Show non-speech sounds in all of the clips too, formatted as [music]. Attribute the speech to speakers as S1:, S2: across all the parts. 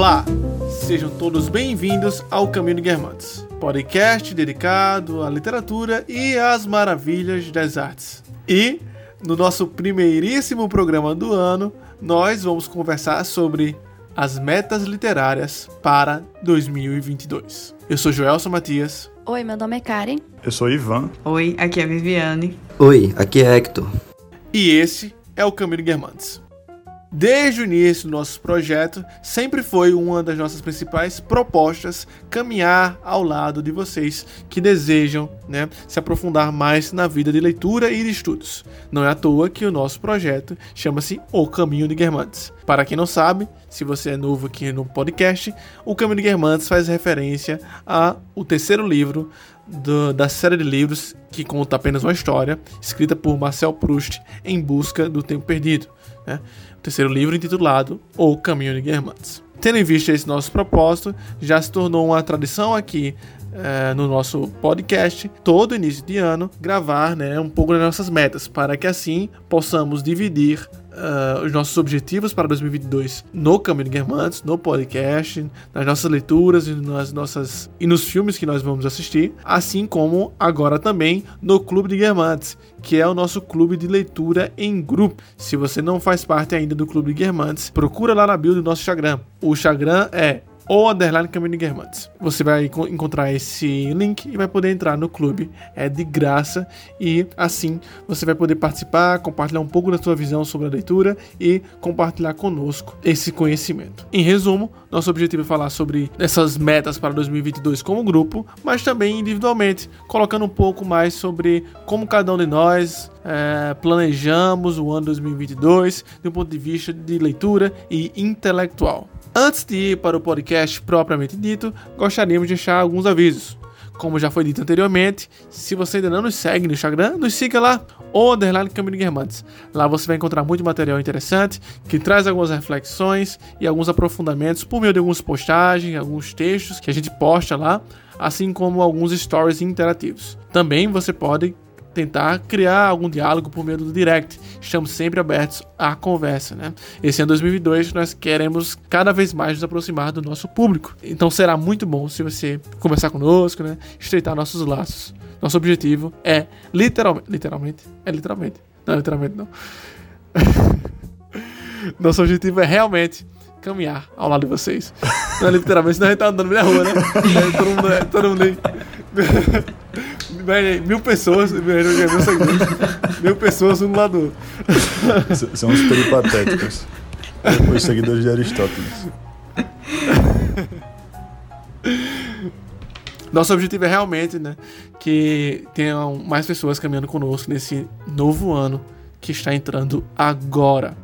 S1: Olá, sejam todos bem-vindos ao Caminho de Guermantes, podcast dedicado à literatura e às maravilhas das artes. E, no nosso primeiríssimo programa do ano, nós vamos conversar sobre as metas literárias para 2022. Eu sou Joelson Matias.
S2: Oi, meu nome é Karen.
S3: Eu sou Ivan.
S4: Oi, aqui é Viviane.
S5: Oi, aqui é Hector.
S1: E esse é o Caminho de Guermantes. Desde o início do nosso projeto, sempre foi uma das nossas principais propostas caminhar ao lado de vocês que desejam né, se aprofundar mais na vida de leitura e de estudos. Não é à toa que o nosso projeto chama-se O Caminho de Guermantes. Para quem não sabe, se você é novo aqui no podcast, O Caminho de Guermantes faz referência ao terceiro livro do, da série de livros que conta apenas uma história, escrita por Marcel Proust em busca do tempo perdido. Né? Terceiro livro intitulado O Caminho de Guermantes. Tendo em vista esse nosso propósito, já se tornou uma tradição aqui é, no nosso podcast, todo início de ano, gravar né, um pouco das nossas metas, para que assim possamos dividir uh, os nossos objetivos para 2022 no Caminho de Guermantes, no podcast, nas nossas leituras e nas nossas e nos filmes que nós vamos assistir, assim como agora também no Clube de Guermantes, que é o nosso clube de leitura em grupo. Se você não faz parte ainda do Clube de Guermantes, procura lá na bio do nosso Instagram. O Instagram é ou underline Caminho de Guermantes. Você vai encontrar esse link e vai poder entrar no clube. É de graça e assim você vai poder participar, compartilhar um pouco da sua visão sobre a leitura e compartilhar conosco esse conhecimento. Em resumo, nosso objetivo é falar sobre essas metas para 2022 como grupo, mas também individualmente, colocando um pouco mais sobre como cada um de nós é, planejamos o ano 2022 do ponto de vista de leitura e intelectual. Antes de ir para o podcast propriamente dito, gostaríamos de deixar alguns avisos. Como já foi dito anteriormente, se você ainda não nos segue no Instagram, nos siga lá, underline Caminho Guermantes. Lá você vai encontrar muito material interessante, que traz algumas reflexões e alguns aprofundamentos por meio de algumas postagens, alguns textos que a gente posta lá, assim como alguns stories interativos. Também você pode tentar criar algum diálogo por meio do direct. Estamos sempre abertos à conversa, né? Esse ano 2022 nós queremos cada vez mais nos aproximar do nosso público. Então será muito bom se você conversar conosco, né? Estreitar nossos laços. Nosso objetivo é literalmente, literalmente, é literalmente. Não, literalmente não. [laughs] Nosso objetivo é realmente caminhar ao lado de vocês. Não é literalmente, senão a gente tá andando na rua, né? [laughs] todo mundo, todo mundo aí. [laughs] Mil pessoas, seguidores, mil pessoas um do lado
S3: São os peripatéticos. Os seguidores de Aristóteles.
S1: Nosso objetivo é realmente né, que tenham mais pessoas caminhando conosco nesse novo ano que está entrando agora.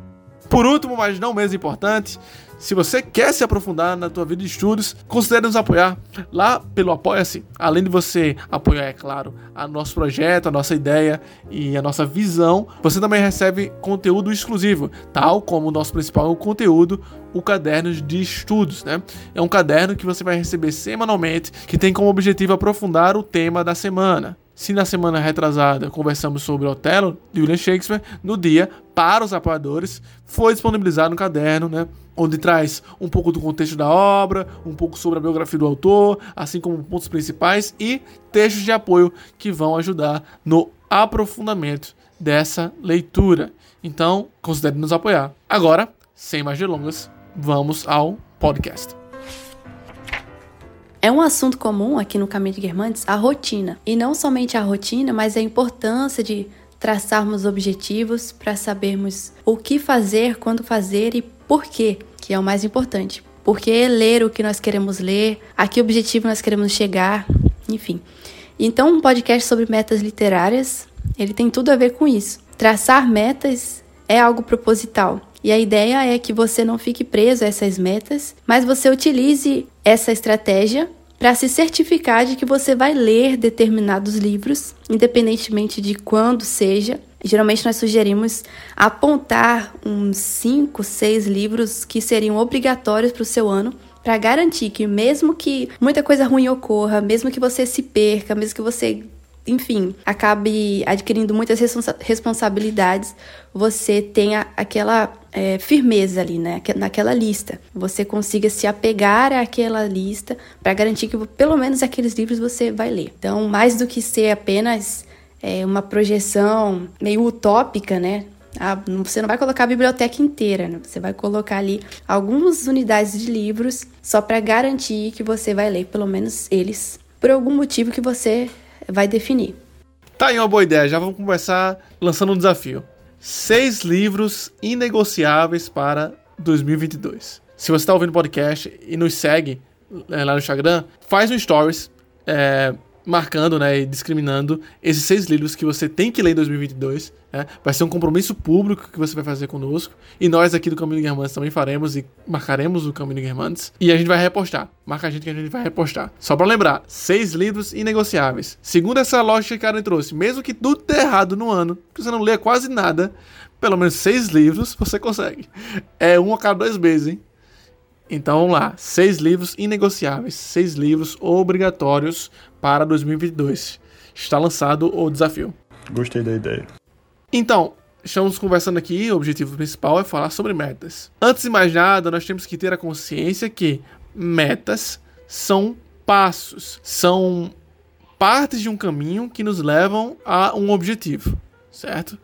S1: Por último, mas não menos importante, se você quer se aprofundar na tua vida de estudos, considere nos apoiar lá pelo Apoia-se. Além de você apoiar, é claro, a nosso projeto, a nossa ideia e a nossa visão, você também recebe conteúdo exclusivo, tal como o nosso principal conteúdo, o caderno de estudos, né? É um caderno que você vai receber semanalmente, que tem como objetivo aprofundar o tema da semana. Se na semana retrasada conversamos sobre Otelo de William Shakespeare, no dia, para os apoiadores, foi disponibilizado um caderno, né? Onde traz um pouco do contexto da obra, um pouco sobre a biografia do autor, assim como pontos principais e textos de apoio que vão ajudar no aprofundamento dessa leitura. Então, considere nos apoiar. Agora, sem mais delongas, vamos ao podcast.
S2: É um assunto comum aqui no Caminho de Guermantes a rotina. E não somente a rotina, mas a importância de traçarmos objetivos para sabermos o que fazer, quando fazer e por quê, que é o mais importante. Por que ler o que nós queremos ler, a que objetivo nós queremos chegar, enfim. Então, um podcast sobre metas literárias, ele tem tudo a ver com isso. Traçar metas é algo proposital. E a ideia é que você não fique preso a essas metas, mas você utilize essa estratégia para se certificar de que você vai ler determinados livros, independentemente de quando seja. Geralmente nós sugerimos apontar uns 5, 6 livros que seriam obrigatórios para o seu ano, para garantir que mesmo que muita coisa ruim ocorra, mesmo que você se perca, mesmo que você enfim, acabe adquirindo muitas responsabilidades, você tenha aquela é, firmeza ali, né, naquela lista. Você consiga se apegar àquela lista para garantir que pelo menos aqueles livros você vai ler. Então, mais do que ser apenas é, uma projeção meio utópica, né? Você não vai colocar a biblioteca inteira, né? Você vai colocar ali algumas unidades de livros só para garantir que você vai ler pelo menos eles por algum motivo que você vai definir.
S1: Tá aí uma boa ideia. Já vamos começar lançando um desafio. Seis livros inegociáveis para 2022. Se você está ouvindo o podcast e nos segue é, lá no Instagram, faz um stories é, marcando né, e discriminando esses seis livros que você tem que ler em 2022. Né? Vai ser um compromisso público que você vai fazer conosco. E nós aqui do Caminho Guermantes também faremos e marcaremos o Caminho Guermantes. E a gente vai repostar. Marca a gente que a gente vai repostar. Só para lembrar, seis livros inegociáveis. Segundo essa lógica que a Karen trouxe, mesmo que tudo dê errado no ano, que você não lê quase nada, pelo menos seis livros você consegue. É um a cada dois meses, hein? Então vamos lá, seis livros inegociáveis, seis livros obrigatórios para 2022. Está lançado o desafio.
S3: Gostei da ideia.
S1: Então, estamos conversando aqui, o objetivo principal é falar sobre metas. Antes de mais nada, nós temos que ter a consciência que metas são passos, são partes de um caminho que nos levam a um objetivo, certo?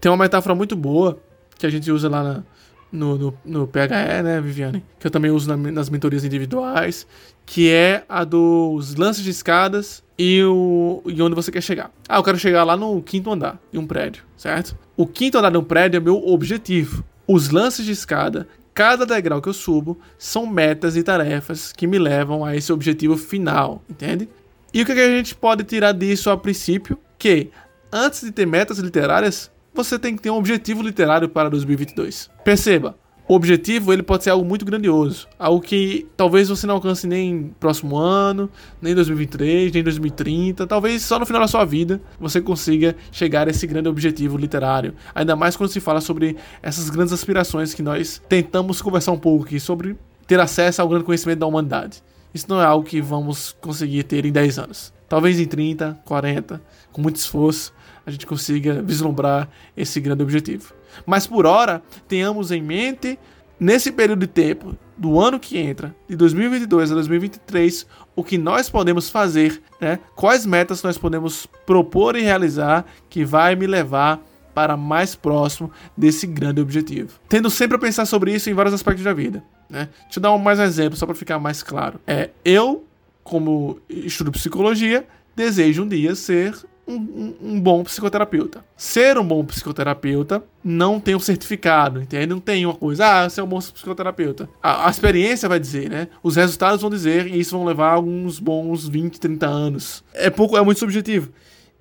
S1: Tem uma metáfora muito boa que a gente usa lá na, no, no, no PHE, né, Viviane? Que eu também uso na, nas mentorias individuais, que é a dos lances de escadas e, o, e onde você quer chegar. Ah, eu quero chegar lá no quinto andar de um prédio, certo? O quinto andar de um prédio é meu objetivo. Os lances de escada, cada degrau que eu subo, são metas e tarefas que me levam a esse objetivo final, entende? E o que a gente pode tirar disso a princípio? Que antes de ter metas literárias, você tem que ter um objetivo literário para 2022. Perceba, o objetivo ele pode ser algo muito grandioso, algo que talvez você não alcance nem próximo ano, nem 2023, nem 2030, talvez só no final da sua vida você consiga chegar a esse grande objetivo literário. Ainda mais quando se fala sobre essas grandes aspirações que nós tentamos conversar um pouco aqui sobre ter acesso ao grande conhecimento da humanidade. Isso não é algo que vamos conseguir ter em 10 anos. Talvez em 30, 40, com muito esforço, gente consiga vislumbrar esse grande objetivo. Mas por hora, tenhamos em mente, nesse período de tempo, do ano que entra, de 2022 a 2023, o que nós podemos fazer, né? quais metas nós podemos propor e realizar que vai me levar para mais próximo desse grande objetivo. Tendo sempre a pensar sobre isso em vários aspectos da vida. Né? Deixa eu dar mais um exemplo, só para ficar mais claro. É, eu, como estudo psicologia, desejo um dia ser um, um, bom psicoterapeuta. Ser um bom psicoterapeuta não tem um certificado, entende? Não tem uma coisa, ah, você é um bom psicoterapeuta. A, a, experiência vai dizer, né? Os resultados vão dizer e isso vão levar alguns bons 20, 30 anos. É pouco, é muito subjetivo.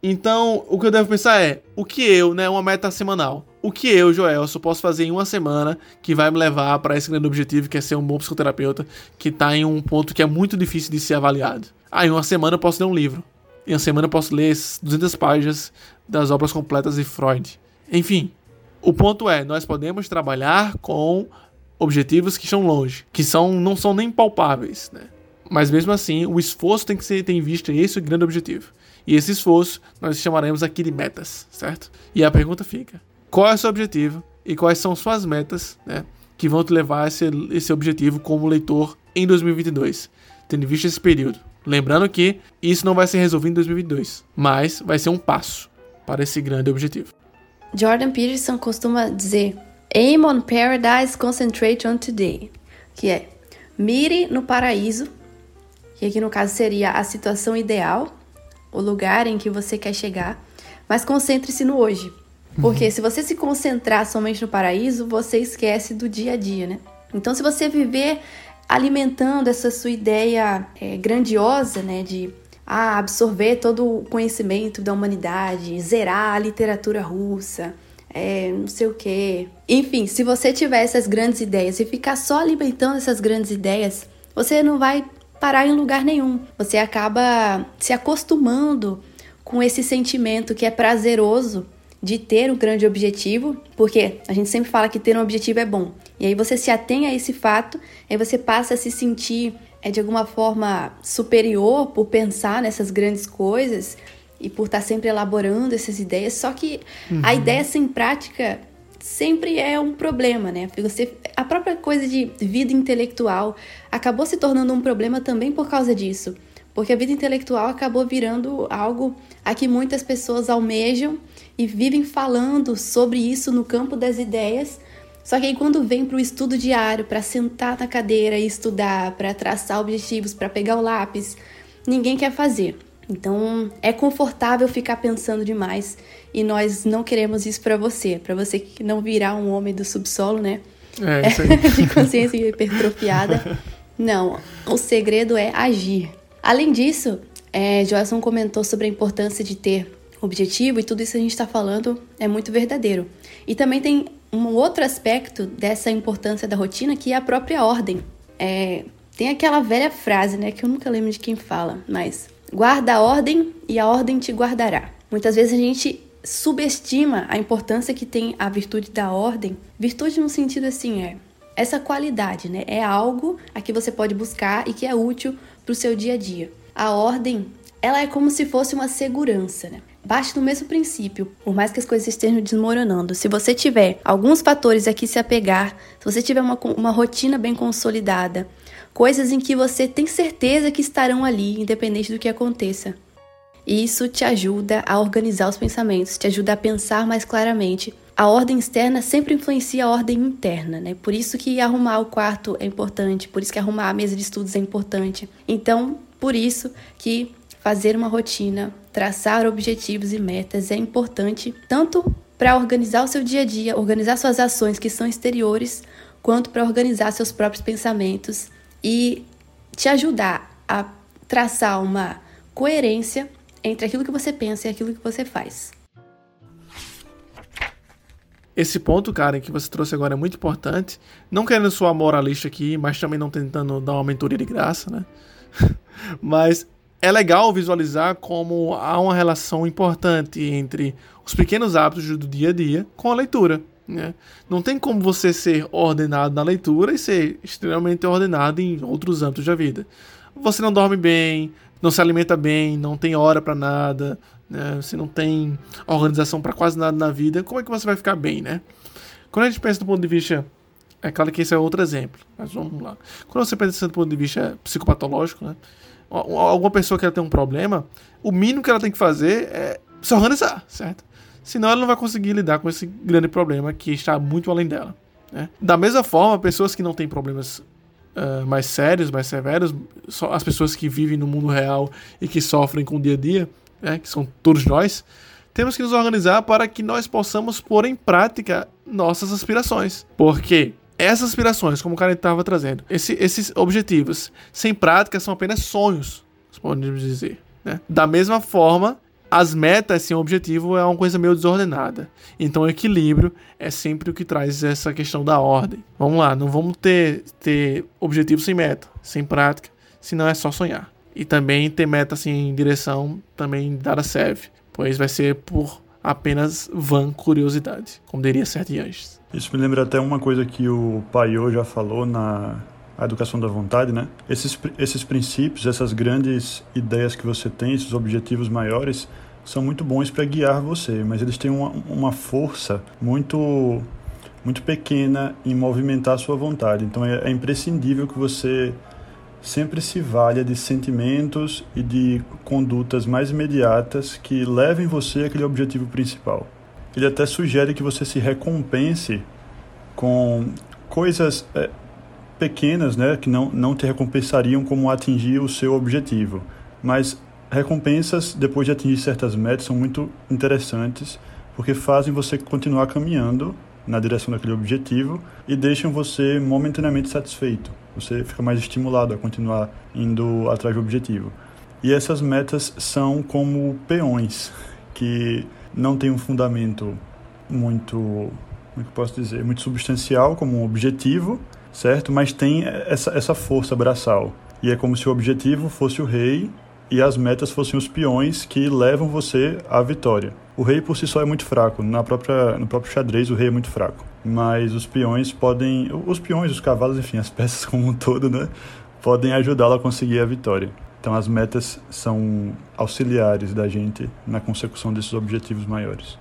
S1: Então, o que eu devo pensar é, o que eu, né, uma meta semanal. O que eu, Joel, só posso fazer em uma semana que vai me levar para esse grande objetivo que é ser um bom psicoterapeuta, que está em um ponto que é muito difícil de ser avaliado. Ah, em uma semana eu posso ler um livro. Em uma semana eu posso ler 200 páginas das obras completas de Freud. Enfim, o ponto é, nós podemos trabalhar com objetivos que estão longe, que são, não são nem palpáveis, né? Mas mesmo assim, o esforço tem que ser tem visto esse grande objetivo. E esse esforço nós chamaremos aqui de metas, certo? E a pergunta fica: qual é o seu objetivo e quais são suas metas, né, que vão te levar a esse, esse objetivo como leitor em 2022, tendo visto esse período? Lembrando que isso não vai ser resolvido em 2022, mas vai ser um passo para esse grande objetivo.
S2: Jordan Peterson costuma dizer: Aim on paradise, concentrate on today, que é mire no paraíso, que aqui no caso seria a situação ideal, o lugar em que você quer chegar, mas concentre-se no hoje. Porque uhum. se você se concentrar somente no paraíso, você esquece do dia a dia, né? Então, se você viver alimentando essa sua ideia é, grandiosa, né, de ah, absorver todo o conhecimento da humanidade, zerar a literatura russa, é, não sei o quê. Enfim, se você tiver essas grandes ideias e ficar só alimentando essas grandes ideias, você não vai parar em lugar nenhum. Você acaba se acostumando com esse sentimento que é prazeroso de ter um grande objetivo, porque a gente sempre fala que ter um objetivo é bom. E aí você se atém a esse fato, aí você passa a se sentir é, de alguma forma superior por pensar nessas grandes coisas e por estar sempre elaborando essas ideias. Só que uhum. a ideia sem prática sempre é um problema, né? Você, a própria coisa de vida intelectual acabou se tornando um problema também por causa disso. Porque a vida intelectual acabou virando algo a que muitas pessoas almejam e vivem falando sobre isso no campo das ideias. Só que aí quando vem para o estudo diário, para sentar na cadeira e estudar, para traçar objetivos, para pegar o lápis, ninguém quer fazer. Então é confortável ficar pensando demais e nós não queremos isso para você, para você que não virar um homem do subsolo, né?
S1: É, isso aí. [laughs]
S2: de consciência hipertrofiada. Não, o segredo é agir. Além disso, é, Joelson comentou sobre a importância de ter objetivo e tudo isso a gente está falando é muito verdadeiro. E também tem um outro aspecto dessa importância da rotina que é a própria ordem. É, tem aquela velha frase, né, que eu nunca lembro de quem fala, mas guarda a ordem e a ordem te guardará. Muitas vezes a gente subestima a importância que tem a virtude da ordem. Virtude no sentido assim é essa qualidade, né? É algo a que você pode buscar e que é útil para o seu dia a dia. A ordem, ela é como se fosse uma segurança, né? Bate no mesmo princípio, por mais que as coisas estejam desmoronando. Se você tiver alguns fatores aqui se apegar, se você tiver uma, uma rotina bem consolidada, coisas em que você tem certeza que estarão ali, independente do que aconteça. Isso te ajuda a organizar os pensamentos, te ajuda a pensar mais claramente. A ordem externa sempre influencia a ordem interna, né? Por isso que arrumar o quarto é importante, por isso que arrumar a mesa de estudos é importante. Então, por isso que fazer uma rotina, traçar objetivos e metas é importante tanto para organizar o seu dia a dia, organizar suas ações que são exteriores, quanto para organizar seus próprios pensamentos e te ajudar a traçar uma coerência entre aquilo que você pensa e aquilo que você faz.
S1: Esse ponto, Karen, que você trouxe agora é muito importante. Não querendo soar moralista aqui, mas também não tentando dar uma mentoria de graça, né? [laughs] mas é legal visualizar como há uma relação importante entre os pequenos hábitos do dia a dia com a leitura. Né? Não tem como você ser ordenado na leitura e ser extremamente ordenado em outros âmbitos da vida. Você não dorme bem, não se alimenta bem, não tem hora para nada, né? você não tem organização para quase nada na vida. Como é que você vai ficar bem, né? Quando a gente pensa do ponto de vista é claro que esse é outro exemplo, mas vamos lá. Quando você pensa do ponto de vista psicopatológico, né? Alguma pessoa que ela tem um problema, o mínimo que ela tem que fazer é se organizar, certo? Senão ela não vai conseguir lidar com esse grande problema que está muito além dela. Né? Da mesma forma, pessoas que não têm problemas uh, mais sérios, mais severos, as pessoas que vivem no mundo real e que sofrem com o dia a dia, né, que são todos nós, temos que nos organizar para que nós possamos pôr em prática nossas aspirações. Porque essas aspirações, como o cara estava trazendo, esse, esses objetivos sem prática são apenas sonhos, podemos dizer. Né? Da mesma forma, as metas sem objetivo é uma coisa meio desordenada. Então, equilíbrio é sempre o que traz essa questão da ordem. Vamos lá, não vamos ter, ter objetivo sem meta, sem prática, senão é só sonhar. E também ter meta sem direção também nada serve, pois vai ser por apenas vã curiosidade, como diria Sete Anjos.
S3: Isso me lembra até uma coisa que o Paiô já falou na educação da vontade, né? Esses, esses princípios, essas grandes ideias que você tem, esses objetivos maiores, são muito bons para guiar você, mas eles têm uma, uma força muito muito pequena em movimentar a sua vontade. Então é, é imprescindível que você sempre se valha de sentimentos e de condutas mais imediatas que levem você àquele objetivo principal ele até sugere que você se recompense com coisas é, pequenas, né, que não, não te recompensariam como atingir o seu objetivo. Mas recompensas depois de atingir certas metas são muito interessantes porque fazem você continuar caminhando na direção daquele objetivo e deixam você momentaneamente satisfeito. Você fica mais estimulado a continuar indo atrás do objetivo. E essas metas são como peões que não tem um fundamento muito, como é que posso dizer, muito substancial como um objetivo, certo? Mas tem essa, essa força braçal. E é como se o objetivo fosse o rei e as metas fossem os peões que levam você à vitória. O rei por si só é muito fraco, na própria, no próprio xadrez o rei é muito fraco. Mas os peões podem, os peões, os cavalos, enfim, as [laughs] peças como um todo, né, podem ajudá-lo a conseguir a vitória. Então, as metas são auxiliares da gente na consecução desses objetivos maiores.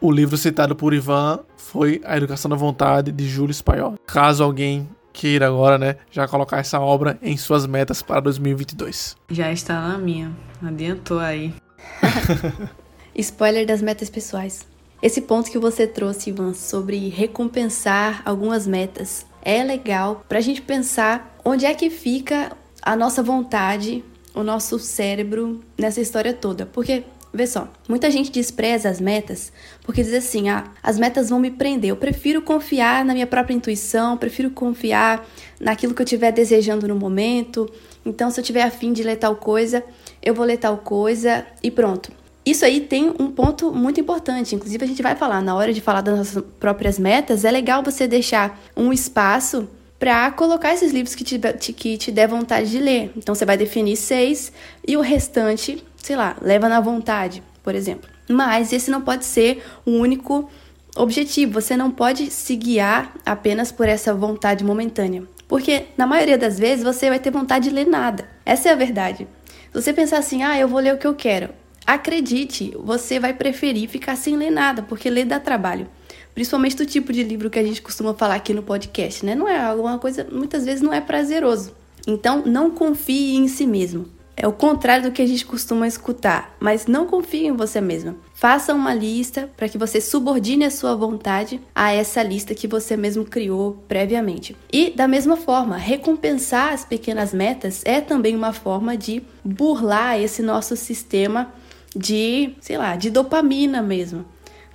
S1: O livro citado por Ivan foi A Educação da Vontade, de Júlio Spaiol. Caso alguém queira agora, né, já colocar essa obra em suas metas para 2022.
S4: Já está na minha. Adiantou aí. [laughs] [laughs]
S2: Spoiler das metas pessoais. Esse ponto que você trouxe, Ivan, sobre recompensar algumas metas, é legal para a gente pensar onde é que fica a nossa vontade, o nosso cérebro nessa história toda. Porque Vê só, muita gente despreza as metas porque diz assim: ah, as metas vão me prender. Eu prefiro confiar na minha própria intuição, prefiro confiar naquilo que eu estiver desejando no momento. Então, se eu tiver afim de ler tal coisa, eu vou ler tal coisa e pronto. Isso aí tem um ponto muito importante. Inclusive, a gente vai falar na hora de falar das nossas próprias metas. É legal você deixar um espaço para colocar esses livros que te, que te der vontade de ler. Então, você vai definir seis e o restante sei lá, leva na vontade, por exemplo. Mas esse não pode ser o único objetivo. Você não pode se guiar apenas por essa vontade momentânea. Porque na maioria das vezes você vai ter vontade de ler nada. Essa é a verdade. Se você pensar assim, ah, eu vou ler o que eu quero. Acredite, você vai preferir ficar sem ler nada, porque ler dá trabalho. Principalmente do tipo de livro que a gente costuma falar aqui no podcast, né? Não é alguma coisa, muitas vezes não é prazeroso. Então, não confie em si mesmo. É o contrário do que a gente costuma escutar, mas não confie em você mesma. Faça uma lista para que você subordine a sua vontade a essa lista que você mesmo criou previamente. E da mesma forma, recompensar as pequenas metas é também uma forma de burlar esse nosso sistema de, sei lá, de dopamina mesmo.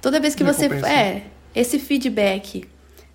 S2: Toda vez que você é esse feedback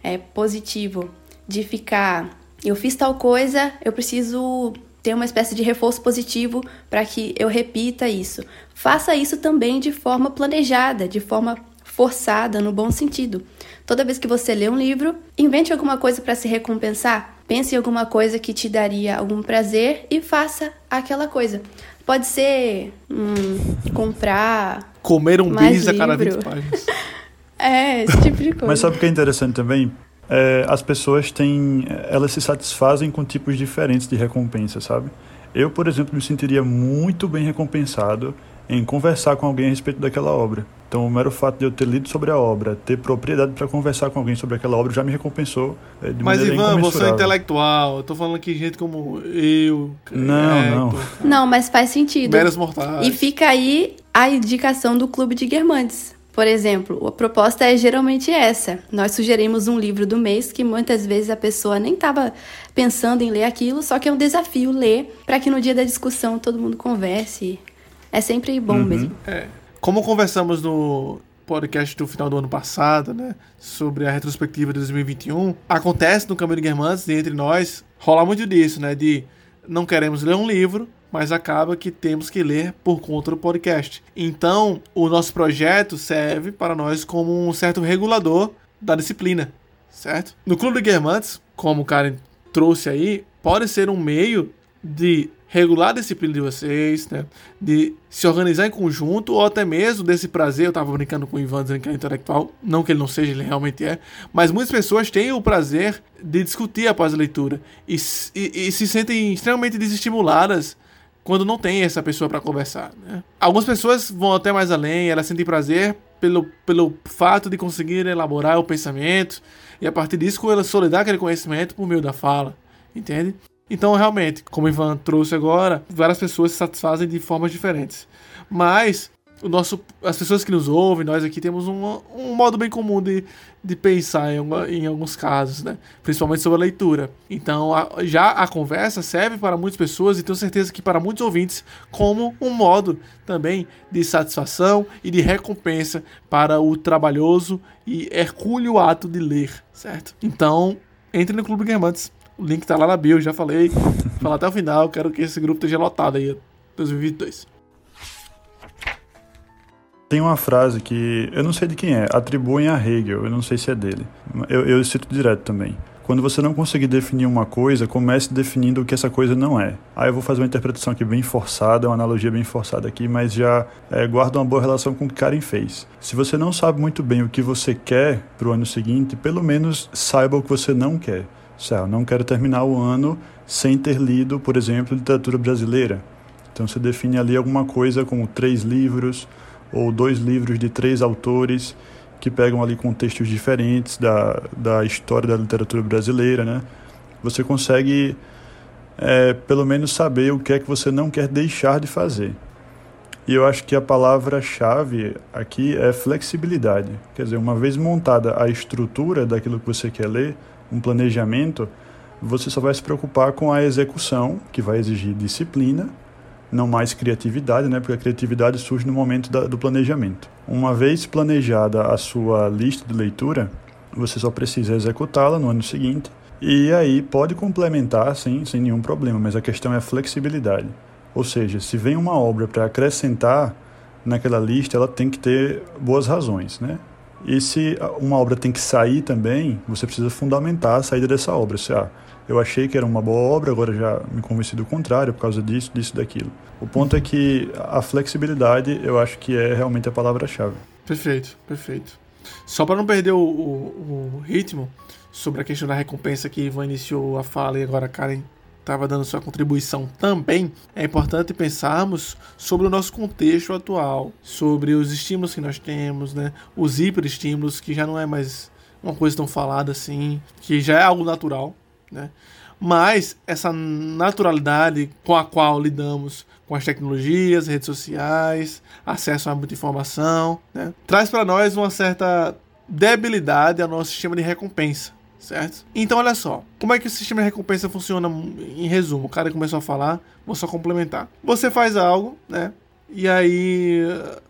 S2: é positivo de ficar, eu fiz tal coisa, eu preciso ter uma espécie de reforço positivo para que eu repita isso. Faça isso também de forma planejada, de forma forçada, no bom sentido. Toda vez que você lê um livro, invente alguma coisa para se recompensar. Pense em alguma coisa que te daria algum prazer e faça aquela coisa. Pode ser hum, comprar.
S1: Comer um bis a cada 20 páginas. [laughs]
S2: é, esse tipo de coisa.
S3: Mas sabe o que é interessante também? é, as pessoas têm, elas se satisfazem com tipos diferentes de recompensa, sabe? Eu, por exemplo, me sentiria muito bem recompensado em conversar com alguém a respeito daquela obra. Então, o mero fato de eu ter lido sobre a obra, ter propriedade para conversar com alguém sobre aquela obra já me recompensou
S1: é, de Mas, Ivan, você é intelectual. Eu tô falando aqui gente como eu.
S3: Não, é, não. Tô...
S2: Não, mas faz sentido.
S1: Meras mortais.
S2: E fica aí a indicação do Clube de Guermantes. Por exemplo, a proposta é geralmente essa. Nós sugerimos um livro do mês que muitas vezes a pessoa nem estava pensando em ler aquilo, só que é um desafio ler para que no dia da discussão todo mundo converse. É sempre bom uhum. mesmo.
S1: É. Como conversamos no podcast do final do ano passado, né, sobre a retrospectiva de 2021, acontece no Caminho de Guermantes, entre nós, rola muito disso, né, de não queremos ler um livro, mas acaba que temos que ler por conta do podcast. Então, o nosso projeto serve para nós como um certo regulador da disciplina, certo? No Clube de Guermantes, como o Karen trouxe aí, pode ser um meio de regular a disciplina de vocês, né? De se organizar em conjunto, ou até mesmo desse prazer. Eu tava brincando com o Ivan dizendo que é intelectual, não que ele não seja, ele realmente é. Mas muitas pessoas têm o prazer de discutir após a leitura e, e, e se sentem extremamente desestimuladas quando não tem essa pessoa para conversar. Né? Algumas pessoas vão até mais além, elas sentem prazer pelo, pelo fato de conseguir elaborar o pensamento e a partir disso elas solidar aquele conhecimento por meio da fala, entende? Então, realmente, como o Ivan trouxe agora, várias pessoas se satisfazem de formas diferentes. Mas o nosso, as pessoas que nos ouvem, nós aqui temos um, um modo bem comum de, de pensar em, em alguns casos, né? principalmente sobre a leitura. Então, a, já a conversa serve para muitas pessoas e tenho certeza que para muitos ouvintes, como um modo também de satisfação e de recompensa para o trabalhoso e hercúleo ato de ler, certo? Então, entre no Clube Guermantes. O link tá lá na bio, já falei. [laughs] Falar até o final, quero que esse grupo esteja lotado aí 2022.
S3: Tem uma frase que eu não sei de quem é, atribuem a Hegel, eu não sei se é dele. Eu, eu cito direto também. Quando você não conseguir definir uma coisa, comece definindo o que essa coisa não é. Aí eu vou fazer uma interpretação aqui bem forçada, uma analogia bem forçada aqui, mas já é, guarda uma boa relação com o que Karen fez. Se você não sabe muito bem o que você quer para o ano seguinte, pelo menos saiba o que você não quer. Certo, não quero terminar o ano sem ter lido, por exemplo, literatura brasileira. Então você define ali alguma coisa como três livros ou dois livros de três autores que pegam ali contextos diferentes da, da história da literatura brasileira, né? Você consegue, é, pelo menos, saber o que é que você não quer deixar de fazer. E eu acho que a palavra-chave aqui é flexibilidade. Quer dizer, uma vez montada a estrutura daquilo que você quer ler, um planejamento, você só vai se preocupar com a execução, que vai exigir disciplina, não mais criatividade, né? Porque a criatividade surge no momento da, do planejamento. Uma vez planejada a sua lista de leitura, você só precisa executá-la no ano seguinte e aí pode complementar, sim, sem nenhum problema, mas a questão é a flexibilidade. Ou seja, se vem uma obra para acrescentar naquela lista, ela tem que ter boas razões, né? E se uma obra tem que sair também, você precisa fundamentar a saída dessa obra. Se, ah, eu achei que era uma boa obra, agora já me convenci do contrário por causa disso, disso, daquilo. O ponto é que a flexibilidade, eu acho que é realmente a palavra-chave.
S1: Perfeito, perfeito. Só para não perder o, o, o, ritmo sobre a questão da recompensa que Ivan iniciou a fala e agora a Karen estava dando sua contribuição também, é importante pensarmos sobre o nosso contexto atual, sobre os estímulos que nós temos, né? os hiperestímulos, que já não é mais uma coisa tão falada assim, que já é algo natural, né? mas essa naturalidade com a qual lidamos com as tecnologias, redes sociais, acesso a muita informação, né? traz para nós uma certa debilidade ao nosso sistema de recompensa certo? Então, olha só, como é que o sistema de recompensa funciona em resumo? O cara começou a falar, vou só complementar. Você faz algo, né? E aí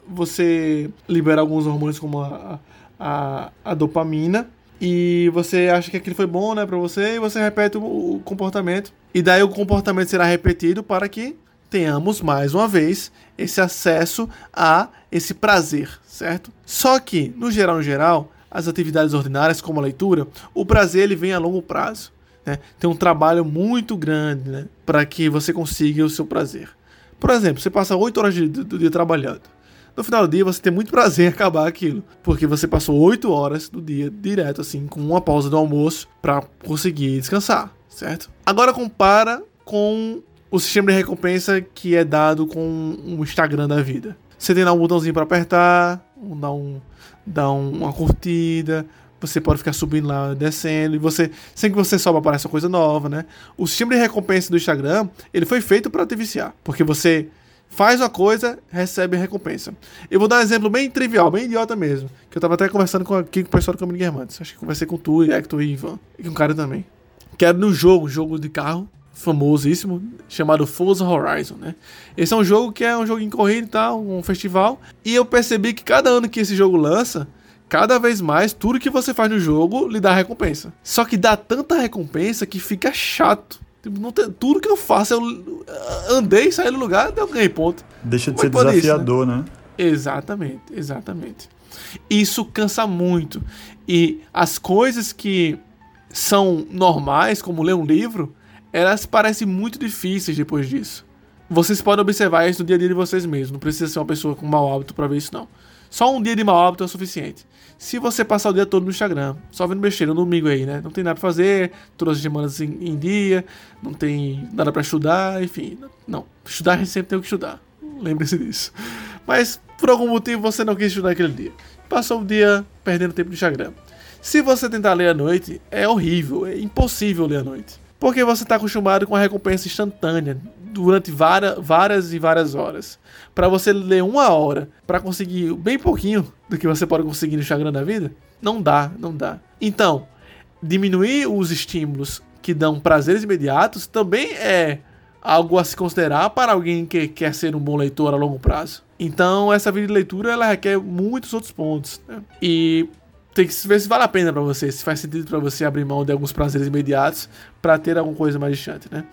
S1: você libera alguns hormônios como a, a, a dopamina e você acha que aquilo foi bom, né, para você e você repete o, o comportamento. E daí o comportamento será repetido para que tenhamos mais uma vez esse acesso a esse prazer, certo? Só que, no geral, no geral, as atividades ordinárias, como a leitura, o prazer ele vem a longo prazo. Né? Tem um trabalho muito grande né? para que você consiga o seu prazer. Por exemplo, você passa 8 horas do dia trabalhando. No final do dia, você tem muito prazer em acabar aquilo, porque você passou 8 horas do dia direto, assim, com uma pausa do almoço para conseguir descansar, certo? Agora compara com o sistema de recompensa que é dado com o Instagram da vida. Você tem lá um botãozinho para apertar, dar um, dar uma curtida, você pode ficar subindo lá, descendo, e você, sem que você sobe, aparece uma coisa nova, né? O sistema de recompensa do Instagram, ele foi feito para te viciar, porque você faz uma coisa, recebe recompensa. Eu vou dar um exemplo bem trivial, bem idiota mesmo, que eu tava até conversando com, aqui com o pessoal do Caminho Guermantes, acho que conversei com tu, Hector e Ivan, e com o cara também. Que era no jogo, jogo de carro, famosíssimo, chamado Forza Horizon, né? Esse é um jogo que é um jogo em corrida e tal, um festival, e eu percebi que cada ano que esse jogo lança, cada vez mais tudo que você faz no jogo lhe dá recompensa. Só que dá tanta recompensa que fica chato. Tipo, não tem, tudo que eu faço, eu andei, saí do lugar, eu ganhei ponto.
S3: Deixa de Como ser desafiador, isso, né? né?
S1: Exatamente, exatamente. Isso cansa muito. E as coisas que são normais, como ler um livro, elas parecem muito difíceis depois disso. Vocês podem observar isso no dia a dia de vocês mesmos. Não precisa ser uma pessoa com mau hábito para ver isso, não. Só um dia de mau hábito é o suficiente. Se você passar o dia todo no Instagram, só vendo besteira no domingo aí, né? Não tem nada pra fazer, todas as semanas em, em dia, não tem nada para estudar, enfim. Não. Estudar a gente sempre tem que estudar. Lembre-se disso. Mas por algum motivo você não quis estudar aquele dia. Passou o dia perdendo tempo no Instagram. Se você tentar ler à noite, é horrível, é impossível ler à noite. Porque você está acostumado com a recompensa instantânea durante várias, várias e várias horas. Para você ler uma hora para conseguir bem pouquinho do que você pode conseguir no Instagram da vida, não dá, não dá. Então, diminuir os estímulos que dão prazeres imediatos também é algo a se considerar para alguém que quer ser um bom leitor a longo prazo. Então, essa vida de leitura ela requer muitos outros pontos. Né? E tem que ver se vale a pena para você, se faz sentido para você abrir mão de alguns prazeres imediatos para ter alguma coisa mais distante, né?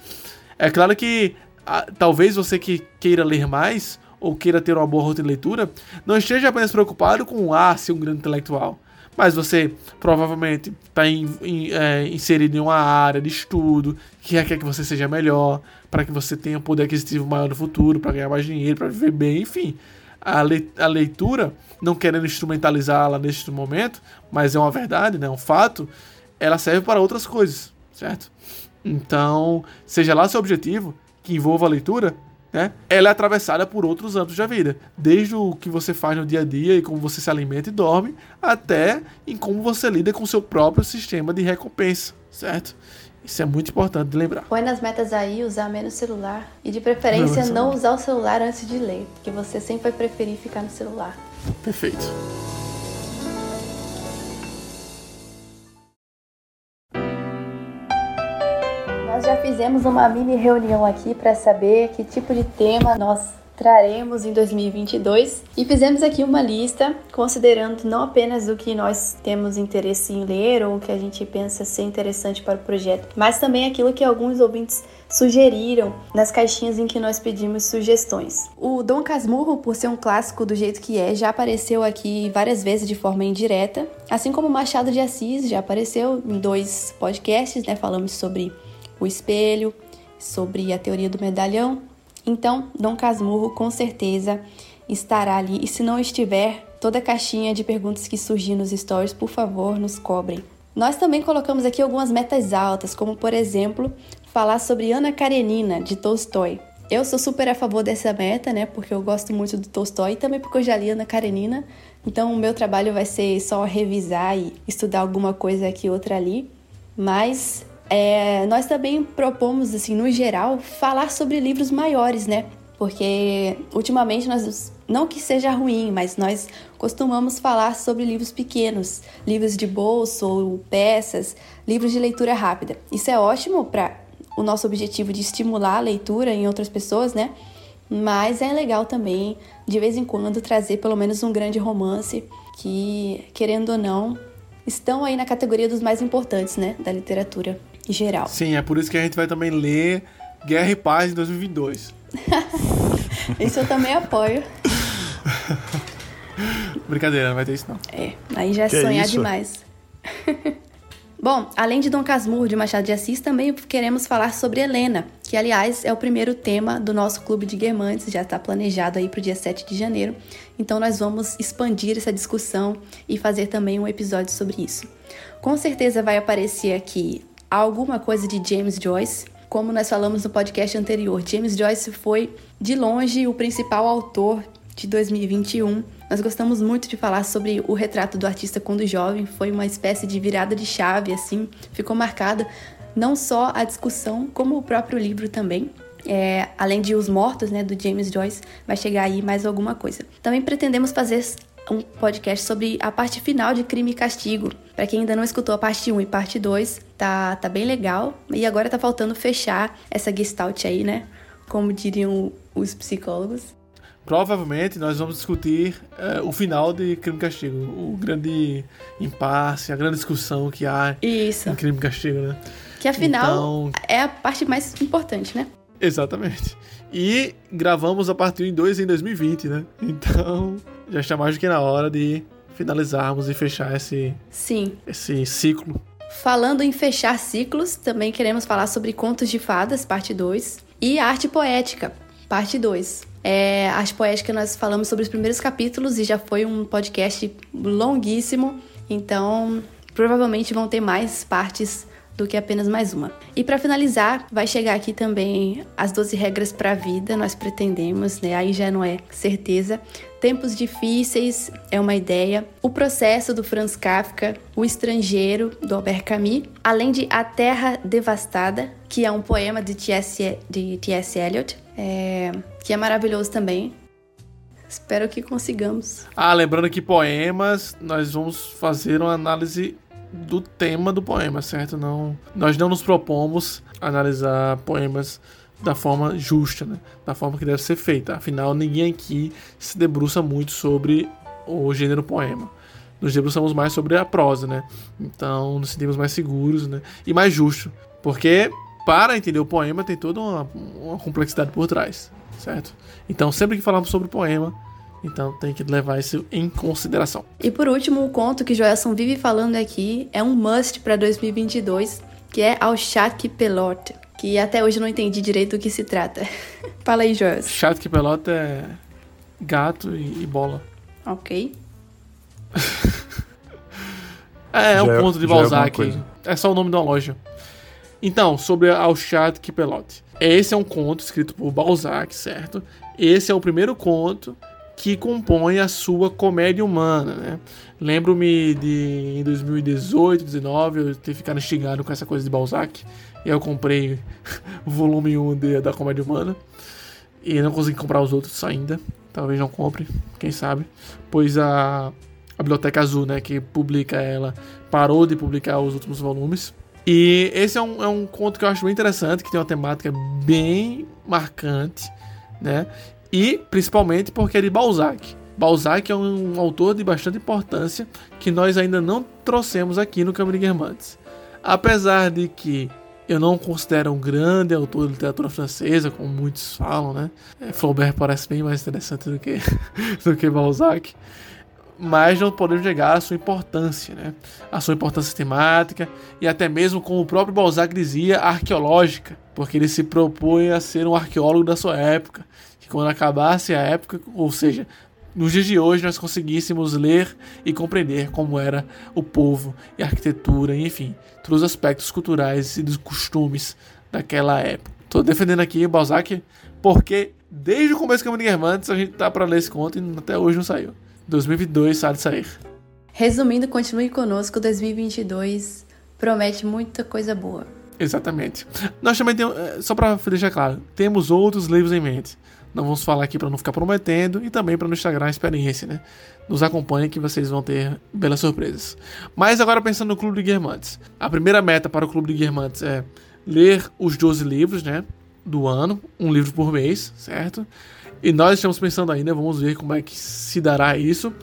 S1: É claro que a, talvez você que queira ler mais ou queira ter uma boa rotina de leitura, não esteja apenas preocupado com ah, ser um grande intelectual. Mas você provavelmente está é, inserido em uma área de estudo que requer que você seja melhor, para que você tenha um poder aquisitivo maior no futuro, para ganhar mais dinheiro, para viver bem, enfim. A, le a leitura não querendo instrumentalizá-la neste momento, mas é uma verdade, né, um fato, ela serve para outras coisas, certo? Então, seja lá seu objetivo, que envolva a leitura, né? Ela é atravessada por outros âmbitos da vida, desde o que você faz no dia a dia e como você se alimenta e dorme, até em como você lida com seu próprio sistema de recompensa, certo? Isso é muito importante de lembrar.
S2: Põe nas metas aí usar menos celular e de preferência não, não usar o celular antes de ler, porque você sempre vai preferir ficar no celular.
S1: Perfeito.
S2: Nós já fizemos uma mini reunião aqui para saber que tipo de tema nós traremos em 2022 e fizemos aqui uma lista considerando não apenas o que nós temos interesse em ler ou o que a gente pensa ser interessante para o projeto, mas também aquilo que alguns ouvintes sugeriram nas caixinhas em que nós pedimos sugestões. O Dom Casmurro, por ser um clássico do jeito que é, já apareceu aqui várias vezes de forma indireta, assim como Machado de Assis já apareceu em dois podcasts, né? Falamos sobre o espelho, sobre a teoria do medalhão então, Dom Casmurro com certeza estará ali. E se não estiver, toda a caixinha de perguntas que surgir nos stories, por favor, nos cobrem. Nós também colocamos aqui algumas metas altas, como por exemplo, falar sobre Ana Karenina, de Tolstói. Eu sou super a favor dessa meta, né? Porque eu gosto muito do Tolstói e também porque eu já li Ana Karenina. Então, o meu trabalho vai ser só revisar e estudar alguma coisa aqui outra ali. Mas é, nós também propomos, assim, no geral, falar sobre livros maiores, né? Porque ultimamente nós, não que seja ruim, mas nós costumamos falar sobre livros pequenos, livros de bolso ou peças, livros de leitura rápida. Isso é ótimo para o nosso objetivo de estimular a leitura em outras pessoas, né? Mas é legal também, de vez em quando, trazer pelo menos um grande romance que, querendo ou não, estão aí na categoria dos mais importantes, né, da literatura geral.
S1: Sim, é por isso que a gente vai também ler Guerra e Paz em 2022. [laughs]
S2: isso eu também apoio. [laughs]
S1: Brincadeira, não vai ter isso não.
S2: É, aí já é que sonhar é demais. [laughs] Bom, além de Dom Casmurro de Machado de Assis, também queremos falar sobre Helena, que aliás é o primeiro tema do nosso clube de Guermantes, já está planejado aí para o dia 7 de janeiro. Então nós vamos expandir essa discussão e fazer também um episódio sobre isso. Com certeza vai aparecer aqui alguma coisa de James Joyce. Como nós falamos no podcast anterior, James Joyce foi, de longe, o principal autor de 2021. Nós gostamos muito de falar sobre o retrato do artista quando jovem, foi uma espécie de virada de chave, assim, ficou marcada não só a discussão, como o próprio livro também. É, além de Os Mortos, né, do James Joyce, vai chegar aí mais alguma coisa. Também pretendemos fazer um podcast sobre a parte final de Crime e Castigo. Para quem ainda não escutou a parte 1 e parte 2, tá, tá bem legal. E agora tá faltando fechar essa gestalt aí, né? Como diriam os psicólogos.
S1: Provavelmente nós vamos discutir uh, o final de Crime e Castigo, o grande impasse, a grande discussão que há
S2: Isso.
S1: em Crime e Castigo, né?
S2: Que afinal então... é a parte mais importante, né?
S1: Exatamente. E gravamos a parte 1 e 2 em 2020, né? Então já está mais do que na hora de finalizarmos e fechar esse,
S2: Sim.
S1: esse ciclo.
S2: Falando em fechar ciclos, também queremos falar sobre Contos de Fadas, parte 2, e Arte Poética, parte 2. É, arte Poética nós falamos sobre os primeiros capítulos e já foi um podcast longuíssimo, então provavelmente vão ter mais partes do que apenas mais uma. E para finalizar, vai chegar aqui também as 12 regras para a vida, nós pretendemos, né? Aí já não é certeza. Tempos difíceis é uma ideia. O processo do Franz Kafka, O estrangeiro do Albert Camus, além de A Terra Devastada, que é um poema de T.S. de T.S. Eliot, é, que é maravilhoso também. Espero que consigamos.
S1: Ah, lembrando que poemas, nós vamos fazer uma análise do tema do poema, certo? Não, nós não nos propomos analisar poemas da forma justa, né? da forma que deve ser feita. Afinal, ninguém aqui se debruça muito sobre o gênero poema. Nos debruçamos mais sobre a prosa, né? Então, nos sentimos mais seguros, né? E mais justo, porque para entender o poema tem toda uma, uma complexidade por trás, certo? Então, sempre que falamos sobre poema, então tem que levar isso em consideração.
S2: E por último, o conto que Joelson vive falando aqui é um must para 2022, que é Ao Chat Pelote, que até hoje eu não entendi direito do que se trata. [laughs] Fala aí, Joelson.
S1: Chat Pelote é gato e, e bola.
S2: Ok. [laughs]
S1: é, é um conto de é Balzac. É, é, só o nome da loja. Então, sobre Ao Chat Pelote. Esse é um conto escrito por Balzac, certo? Esse é o primeiro conto que compõe a sua comédia humana, né? Lembro-me de em 2018, 2019, eu ter ficado instigado com essa coisa de Balzac. E eu comprei o [laughs] volume 1 de, da comédia humana. E não consegui comprar os outros ainda. Talvez não compre, quem sabe. Pois a, a Biblioteca Azul, né, que publica ela, parou de publicar os últimos volumes. E esse é um, é um conto que eu acho bem interessante, que tem uma temática bem marcante, né? E principalmente porque é de Balzac. Balzac é um, autor de bastante importância que nós ainda não trouxemos aqui no Caminho de Guermantes. Apesar de que eu não considero um grande autor de literatura francesa, como muitos falam, né? É, Flaubert parece bem mais interessante do que, [laughs] do que Balzac mas não podemos negar a sua importância, né? A sua importância temática e até mesmo, como o próprio Balzac dizia, arqueológica, porque ele se propõe a ser um arqueólogo da sua época, quando acabasse a época, ou seja, nos dias de hoje nós conseguíssemos ler e compreender como era o povo e a arquitetura, enfim, todos os aspectos culturais e dos costumes daquela época. Estou defendendo aqui o Balzac porque desde o começo do Caminho Guermantes a gente tá para ler esse conto e até hoje não saiu. 2022 há de sair.
S2: Resumindo, continue conosco, 2022 promete muita coisa boa.
S1: Exatamente. Nós também temos, eh, só para deixar claro, temos outros livros em mente. Não vamos falar aqui para não ficar prometendo e também para não estragar a experiência, né? Nos acompanhe que vocês vão ter belas surpresas. Mas agora pensando no Clube de Guermantes. A primeira meta para o Clube de Guermantes é ler os 12 livros, né? Do ano, um livro por mês, certo? E nós estamos pensando ainda, vamos ver como é que se dará isso,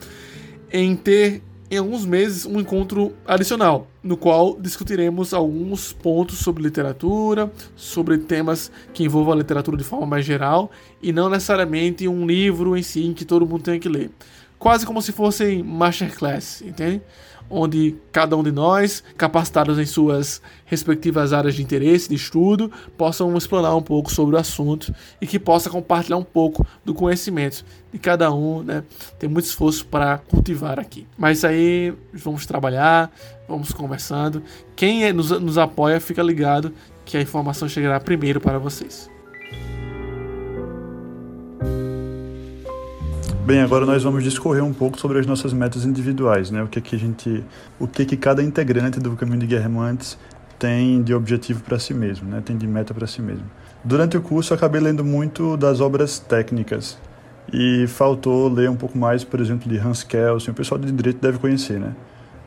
S1: em ter em alguns meses um encontro adicional, no qual discutiremos alguns pontos sobre literatura, sobre temas que envolvam a literatura de forma mais geral e não necessariamente um livro em si que todo mundo tenha que ler. Quase como se fossem masterclass, entende? Onde cada um de nós, capacitados em suas respectivas áreas de interesse, de estudo, possam explorar um pouco sobre o assunto e que possa compartilhar um pouco do conhecimento de cada um, né? Tem muito esforço para cultivar aqui. Mas aí vamos trabalhar, vamos conversando. Quem é, nos, nos apoia, fica ligado que a informação chegará primeiro para vocês.
S3: Bem, agora nós vamos discorrer um pouco sobre as nossas metas individuais, né? O que que a gente, o que que cada integrante do Caminho de Guermantes tem de objetivo para si mesmo, né? Tem de meta para si mesmo. Durante o curso eu acabei lendo muito das obras técnicas e faltou ler um pouco mais, por exemplo, de Hans Kelsen, o pessoal de direito deve conhecer, né?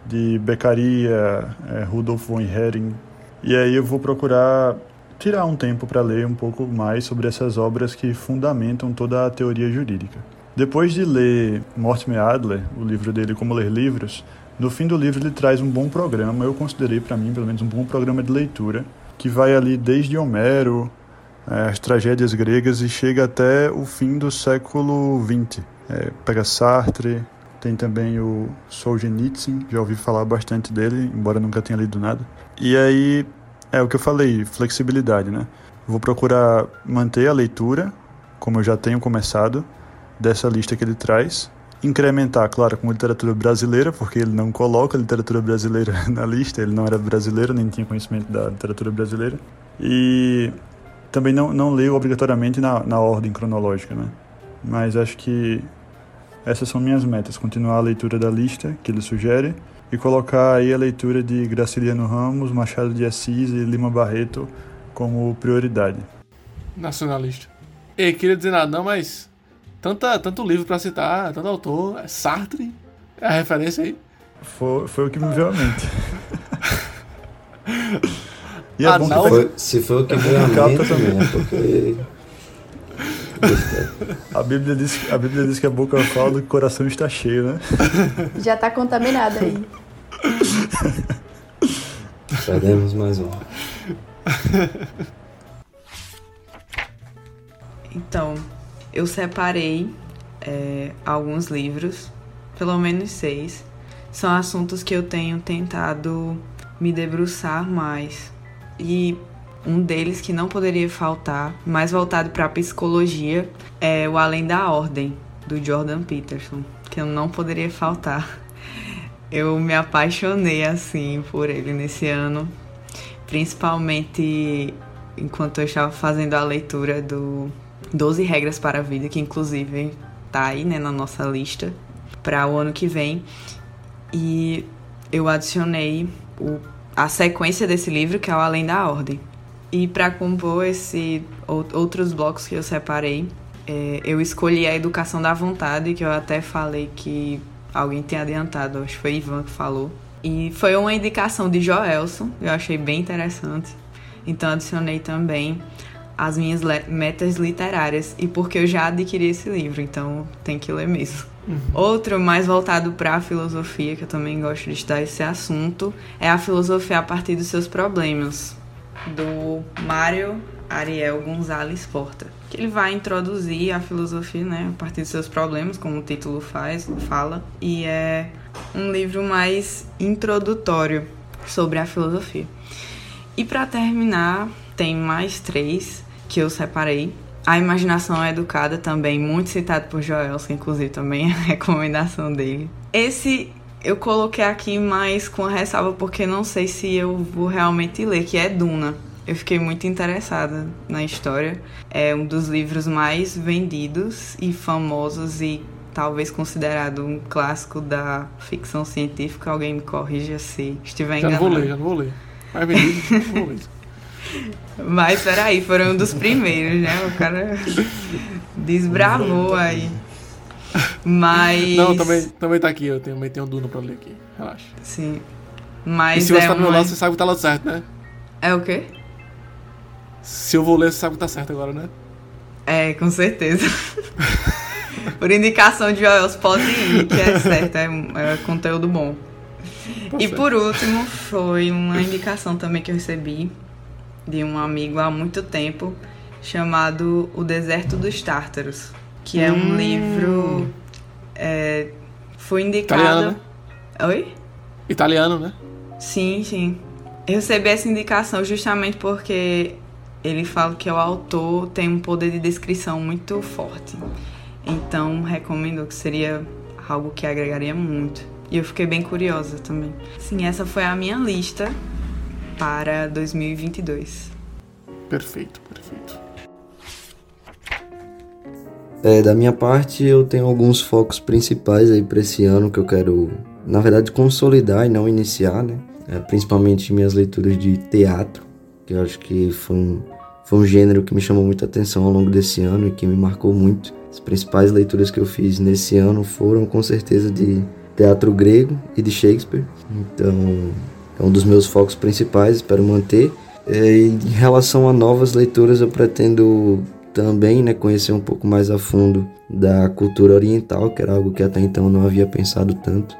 S3: De Beccaria, é, Rudolf von Hering. E aí eu vou procurar tirar um tempo para ler um pouco mais sobre essas obras que fundamentam toda a teoria jurídica. Depois de ler Mortimer Adler, o livro dele Como Ler Livros, no fim do livro ele traz um bom programa, eu considerei para mim pelo menos um bom programa de leitura, que vai ali desde Homero, é, as tragédias gregas e chega até o fim do século XX. É, pega Sartre, tem também o Solzhenitsyn, já ouvi falar bastante dele, embora nunca tenha lido nada. E aí, é o que eu falei, flexibilidade, né? Vou procurar manter a leitura, como eu já tenho começado, dessa lista que ele traz. Incrementar, claro, com literatura brasileira, porque ele não coloca literatura brasileira [laughs] na lista, ele não era brasileiro, nem tinha conhecimento da literatura brasileira. E também não, não leio obrigatoriamente na, na ordem cronológica, né? Mas acho que essas são minhas metas: continuar a leitura da lista que ele sugere e colocar aí a leitura de Graciliano Ramos, Machado de Assis e Lima Barreto como prioridade.
S1: Nacionalista. E queria dizer nada, não, mas tanta, tanto livro para citar, tanto autor. É Sartre é a referência aí.
S3: Foi, foi o que me veio à mente. [laughs]
S5: e é ah, bom não? Foi, se foi o que veio à [laughs] mente, também. Né? porque...
S3: A Bíblia, diz, a Bíblia diz que a boca fala que o coração está cheio, né? [laughs]
S2: Já está contaminado aí.
S5: Perdemos mais um.
S4: Então, eu separei é, alguns livros, pelo menos seis. São assuntos que eu tenho tentado me debruçar mais. E um deles que não poderia faltar, mais voltado para psicologia, é O Além da Ordem, do Jordan Peterson, que eu não poderia faltar. [laughs] Eu me apaixonei assim por ele nesse ano, principalmente enquanto eu estava fazendo a leitura do 12 Regras para a Vida, que inclusive tá aí né, na nossa lista para o ano que vem. E eu adicionei o, a sequência desse livro, que é o Além da Ordem. E para compor esse outros blocos que eu separei, é, eu escolhi a Educação da Vontade, que eu até falei que alguém tem adiantado, acho que foi Ivan que falou. E foi uma indicação de Joelson, eu achei bem interessante. Então adicionei também as minhas metas literárias e porque eu já adquiri esse livro, então tem que ler mesmo. Uhum. Outro mais voltado para a filosofia, que eu também gosto de estudar esse assunto, é a filosofia a partir dos seus problemas, do Mário Ariel Gonzalez Porta. Que ele vai introduzir a filosofia, né, a partir dos seus problemas, como o título faz, fala, e é um livro mais introdutório sobre a filosofia. E para terminar, tem mais três que eu separei. A Imaginação é Educada também, muito citado por Joelson, inclusive também [laughs] é a recomendação dele. Esse eu coloquei aqui mais com ressalva porque não sei se eu vou realmente ler, que é Duna. Eu fiquei muito interessada na história. É um dos livros mais vendidos e famosos e talvez considerado um clássico da ficção científica. Alguém me corrija se estiver enganado.
S1: Já vou ler, já [laughs] vou ler. Mais vendido, vou ler.
S4: Mas peraí, foram um dos primeiros, né? O cara desbravou aí. Mas.
S1: Não, também, também tá aqui, eu tenho, também tenho um Duna pra ler aqui. Relaxa.
S4: Sim. Mas.
S1: E se você é tá do meu lado, você sabe que tá lá certo, né?
S4: É o quê?
S1: Se eu vou ler, você sabe que tá certo agora, né?
S4: É, com certeza. [laughs] por indicação de Joels, pode ir, que é certo, é, é conteúdo bom. Tá e certo. por último, foi uma indicação também que eu recebi de um amigo há muito tempo chamado O Deserto dos Tártaros, que é um hum. livro. É, foi indicado.
S1: Italiano, né?
S4: Oi?
S1: Italiano, né?
S4: Sim, sim. Eu recebi essa indicação justamente porque ele fala que o autor tem um poder de descrição muito forte. Então, recomendo que seria algo que agregaria muito. E eu fiquei bem curiosa também. Sim, essa foi a minha lista para 2022.
S1: Perfeito, perfeito.
S5: É, da minha parte, eu tenho alguns focos principais aí para esse ano que eu quero, na verdade, consolidar e não iniciar, né? É, principalmente minhas leituras de teatro, que eu acho que foi um, foi um gênero que me chamou muita atenção ao longo desse ano e que me marcou muito. As principais leituras que eu fiz nesse ano foram com certeza de teatro grego e de Shakespeare. Então, é um dos meus focos principais, espero manter. É, em relação a novas leituras, eu pretendo também né, conhecer um pouco mais a fundo da cultura oriental, que era algo que até então não havia pensado tanto.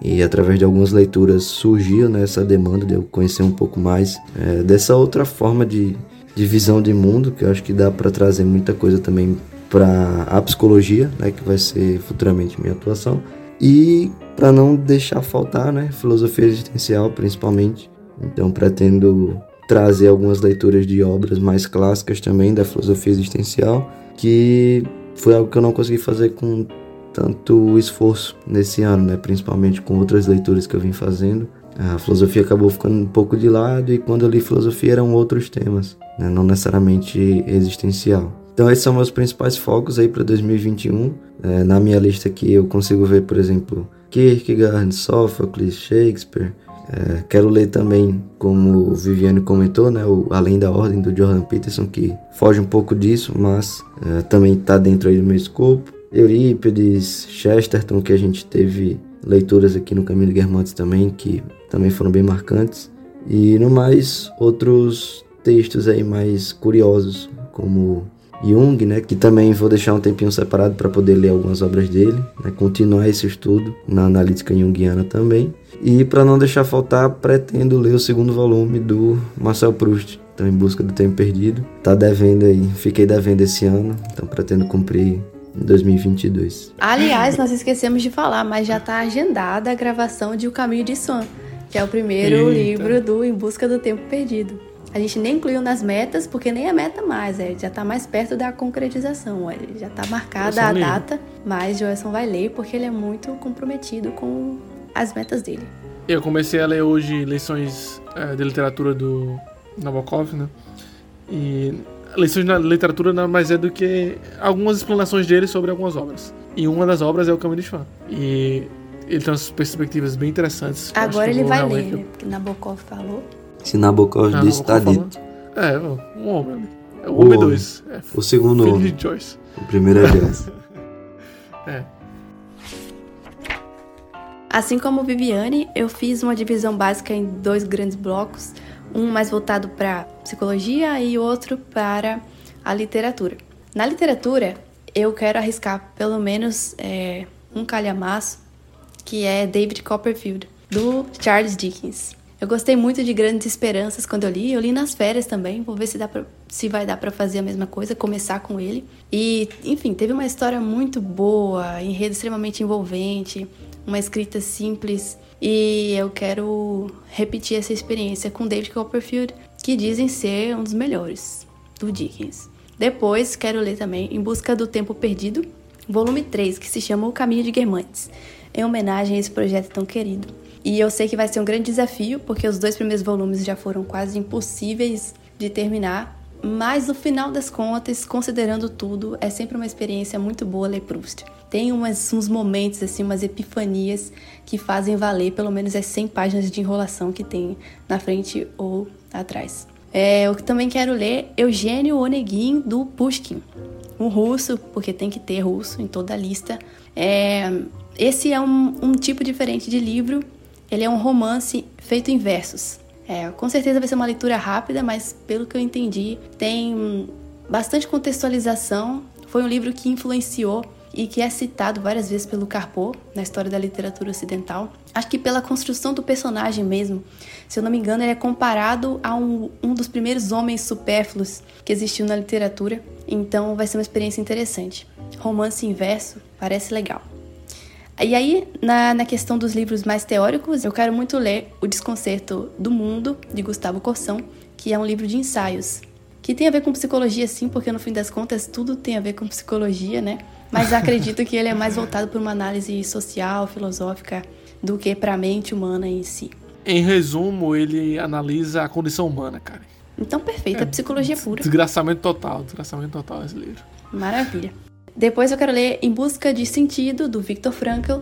S5: E através de algumas leituras surgiu né, essa demanda de eu conhecer um pouco mais é, dessa outra forma de, de visão de mundo, que eu acho que dá para trazer muita coisa também para a psicologia, né, que vai ser futuramente minha atuação. E para não deixar faltar, né, filosofia existencial principalmente. Então pretendo trazer algumas leituras de obras mais clássicas também da filosofia existencial, que foi algo que eu não consegui fazer com tanto esforço nesse ano, né, principalmente com outras leituras que eu vim fazendo. A filosofia acabou ficando um pouco de lado e quando eu li filosofia eram outros temas, né, não necessariamente existencial. Então esses são meus principais focos aí para 2021. É, na minha lista aqui eu consigo ver, por exemplo, Kierkegaard, Sófocles, Shakespeare. É, quero ler também, como o Viviane comentou, né, o Além da Ordem do Jordan Peterson, que foge um pouco disso, mas é, também está dentro aí do meu escopo. Eurípides, Chesterton, que a gente teve leituras aqui no Caminho de Guermantes também, que também foram bem marcantes. E no mais, outros textos aí mais curiosos, como Jung, né, que também vou deixar um tempinho separado para poder ler algumas obras dele, né, continuar esse estudo na analítica junguiana também. E para não deixar faltar, pretendo ler o segundo volume do Marcel Proust, então em busca do tempo perdido. Tá devendo aí, fiquei devendo esse ano, então pretendo cumprir em 2022.
S2: Aliás, nós esquecemos de falar, mas já está agendada a gravação de O Caminho de Swan, que é o primeiro Eita. livro do Em Busca do Tempo Perdido. A gente nem incluiu nas metas, porque nem é meta mais, é, já está mais perto da concretização. É, já está marcada a data, mas Joelson vai ler porque ele é muito comprometido com as metas dele.
S1: Eu comecei a ler hoje lições é, de literatura do Nabokov, né? E lições na literatura nada mais é do que algumas explanações dele sobre algumas obras. E uma das obras é o Caminho de Chã. E ele tem umas perspectivas bem interessantes.
S2: Agora ele vai ler, né? Porque Nabokov falou.
S5: Se Nabokov disse, está dito.
S1: É, um homem. É o, o homem 2. É,
S5: o segundo
S1: filho
S5: homem.
S1: de Joyce.
S5: O primeiro é Joyce. [laughs]
S1: é.
S2: Assim como Viviane, eu fiz uma divisão básica em dois grandes blocos, um mais voltado para psicologia e outro para a literatura. Na literatura, eu quero arriscar pelo menos é, um calhamaço, que é David Copperfield, do Charles Dickens. Eu gostei muito de Grandes Esperanças quando eu li. Eu li nas férias também. Vou ver se, dá pra, se vai dar para fazer a mesma coisa, começar com ele. E, enfim, teve uma história muito boa, enredo extremamente envolvente, uma escrita simples. E eu quero repetir essa experiência com David Copperfield, que dizem ser um dos melhores do Dickens. Depois, quero ler também Em Busca do Tempo Perdido, volume 3, que se chama O Caminho de Guermantes, em homenagem a esse projeto tão querido. E eu sei que vai ser um grande desafio, porque os dois primeiros volumes já foram quase impossíveis de terminar, mas no final das contas, considerando tudo, é sempre uma experiência muito boa ler Proust. Tem umas, uns momentos, assim, umas epifanias que fazem valer pelo menos as 100 páginas de enrolação que tem na frente ou atrás. É, eu também quero ler Eugênio Onegin, do Pushkin. Um russo, porque tem que ter russo em toda a lista. É, esse é um, um, tipo diferente de livro. Ele é um romance feito em versos. É, com certeza vai ser uma leitura rápida, mas pelo que eu entendi, tem bastante contextualização. Foi um livro que influenciou e que é citado várias vezes pelo Carpo na história da literatura ocidental. Acho que pela construção do personagem mesmo. Se eu não me engano, ele é comparado a um, um dos primeiros homens supérfluos que existiu na literatura. Então vai ser uma experiência interessante. Romance inverso parece legal. E aí, na, na questão dos livros mais teóricos, eu quero muito ler O Desconcerto do Mundo, de Gustavo Corsão, que é um livro de ensaios. Que tem a ver com psicologia, sim, porque no fim das contas tudo tem a ver com psicologia, né? mas [laughs] acredito que ele é mais voltado para uma análise social, filosófica, do que para a mente humana em si.
S1: Em resumo, ele analisa a condição humana, cara.
S2: Então, perfeito, é, é psicologia pura.
S1: Desgraçamento total, desgraçamento total esse livro.
S2: Maravilha. Depois eu quero ler Em Busca de Sentido, do Viktor Frankl,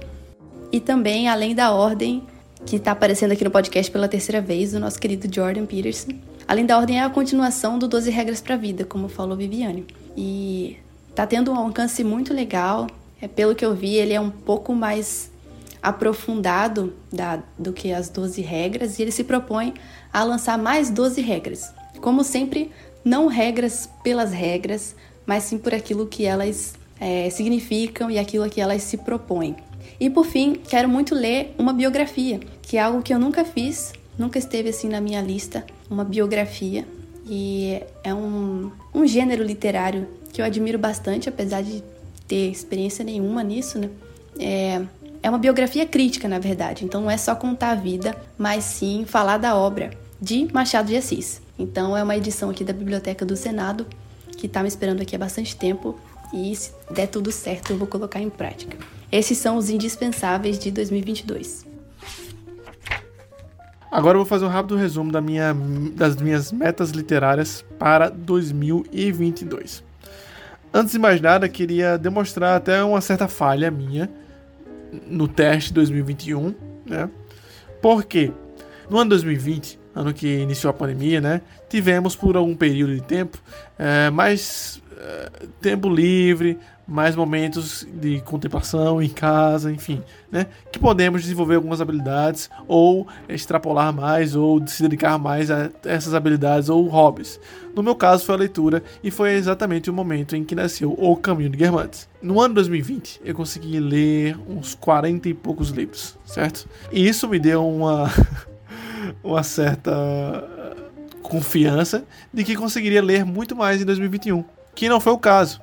S2: e também Além da Ordem, que está aparecendo aqui no podcast pela terceira vez, do nosso querido Jordan Peterson. Além da Ordem é a continuação do 12 Regras para a Vida, como falou Viviane. E tá tendo um alcance muito legal. É, pelo que eu vi, ele é um pouco mais aprofundado da, do que as 12 regras e ele se propõe a lançar mais 12 regras. Como sempre, não regras pelas regras, mas sim por aquilo que elas é, significam e aquilo que elas se propõem. E por fim, quero muito ler uma biografia, que é algo que eu nunca fiz, nunca esteve assim na minha lista, uma biografia. E é um, um gênero literário que eu admiro bastante, apesar de ter experiência nenhuma nisso, né? É, é uma biografia crítica, na verdade. Então não é só contar a vida, mas sim falar da obra de Machado de Assis. Então é uma edição aqui da Biblioteca do Senado que está me esperando aqui há bastante tempo e se der tudo certo eu vou colocar em prática. Esses são os indispensáveis de 2022.
S1: Agora eu vou fazer um rápido resumo da minha, das minhas metas literárias para 2022. Antes de mais nada, queria demonstrar até uma certa falha minha no teste 2021, né? Porque no ano 2020, ano que iniciou a pandemia, né? Tivemos por algum período de tempo é, mais tempo livre, mais momentos de contemplação em casa, enfim, né? Que podemos desenvolver algumas habilidades ou extrapolar mais ou se dedicar mais a essas habilidades ou hobbies. No meu caso foi a leitura e foi exatamente o momento em que nasceu O Caminho de Guermantes. No ano 2020 eu consegui ler uns 40 e poucos livros, certo? E isso me deu uma [laughs] uma certa confiança de que conseguiria ler muito mais em 2021, que não foi o caso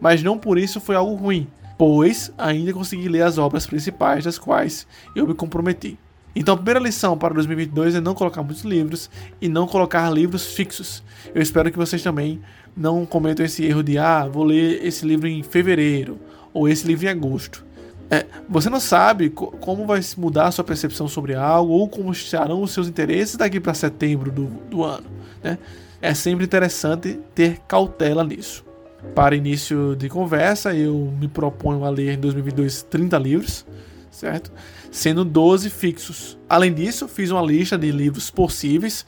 S1: mas não por isso foi algo ruim, pois ainda consegui ler as obras principais das quais eu me comprometi. Então, a primeira lição para 2022 é não colocar muitos livros e não colocar livros fixos. Eu espero que vocês também não cometam esse erro de ah, vou ler esse livro em fevereiro ou esse livro em agosto. É, você não sabe co como vai mudar a sua percepção sobre algo ou como estarão os seus interesses daqui para setembro do, do ano. Né? É sempre interessante ter cautela nisso. Para início de conversa, eu me proponho a ler em 2022 30 livros, certo? Sendo 12 fixos. Além disso, fiz uma lista de livros possíveis,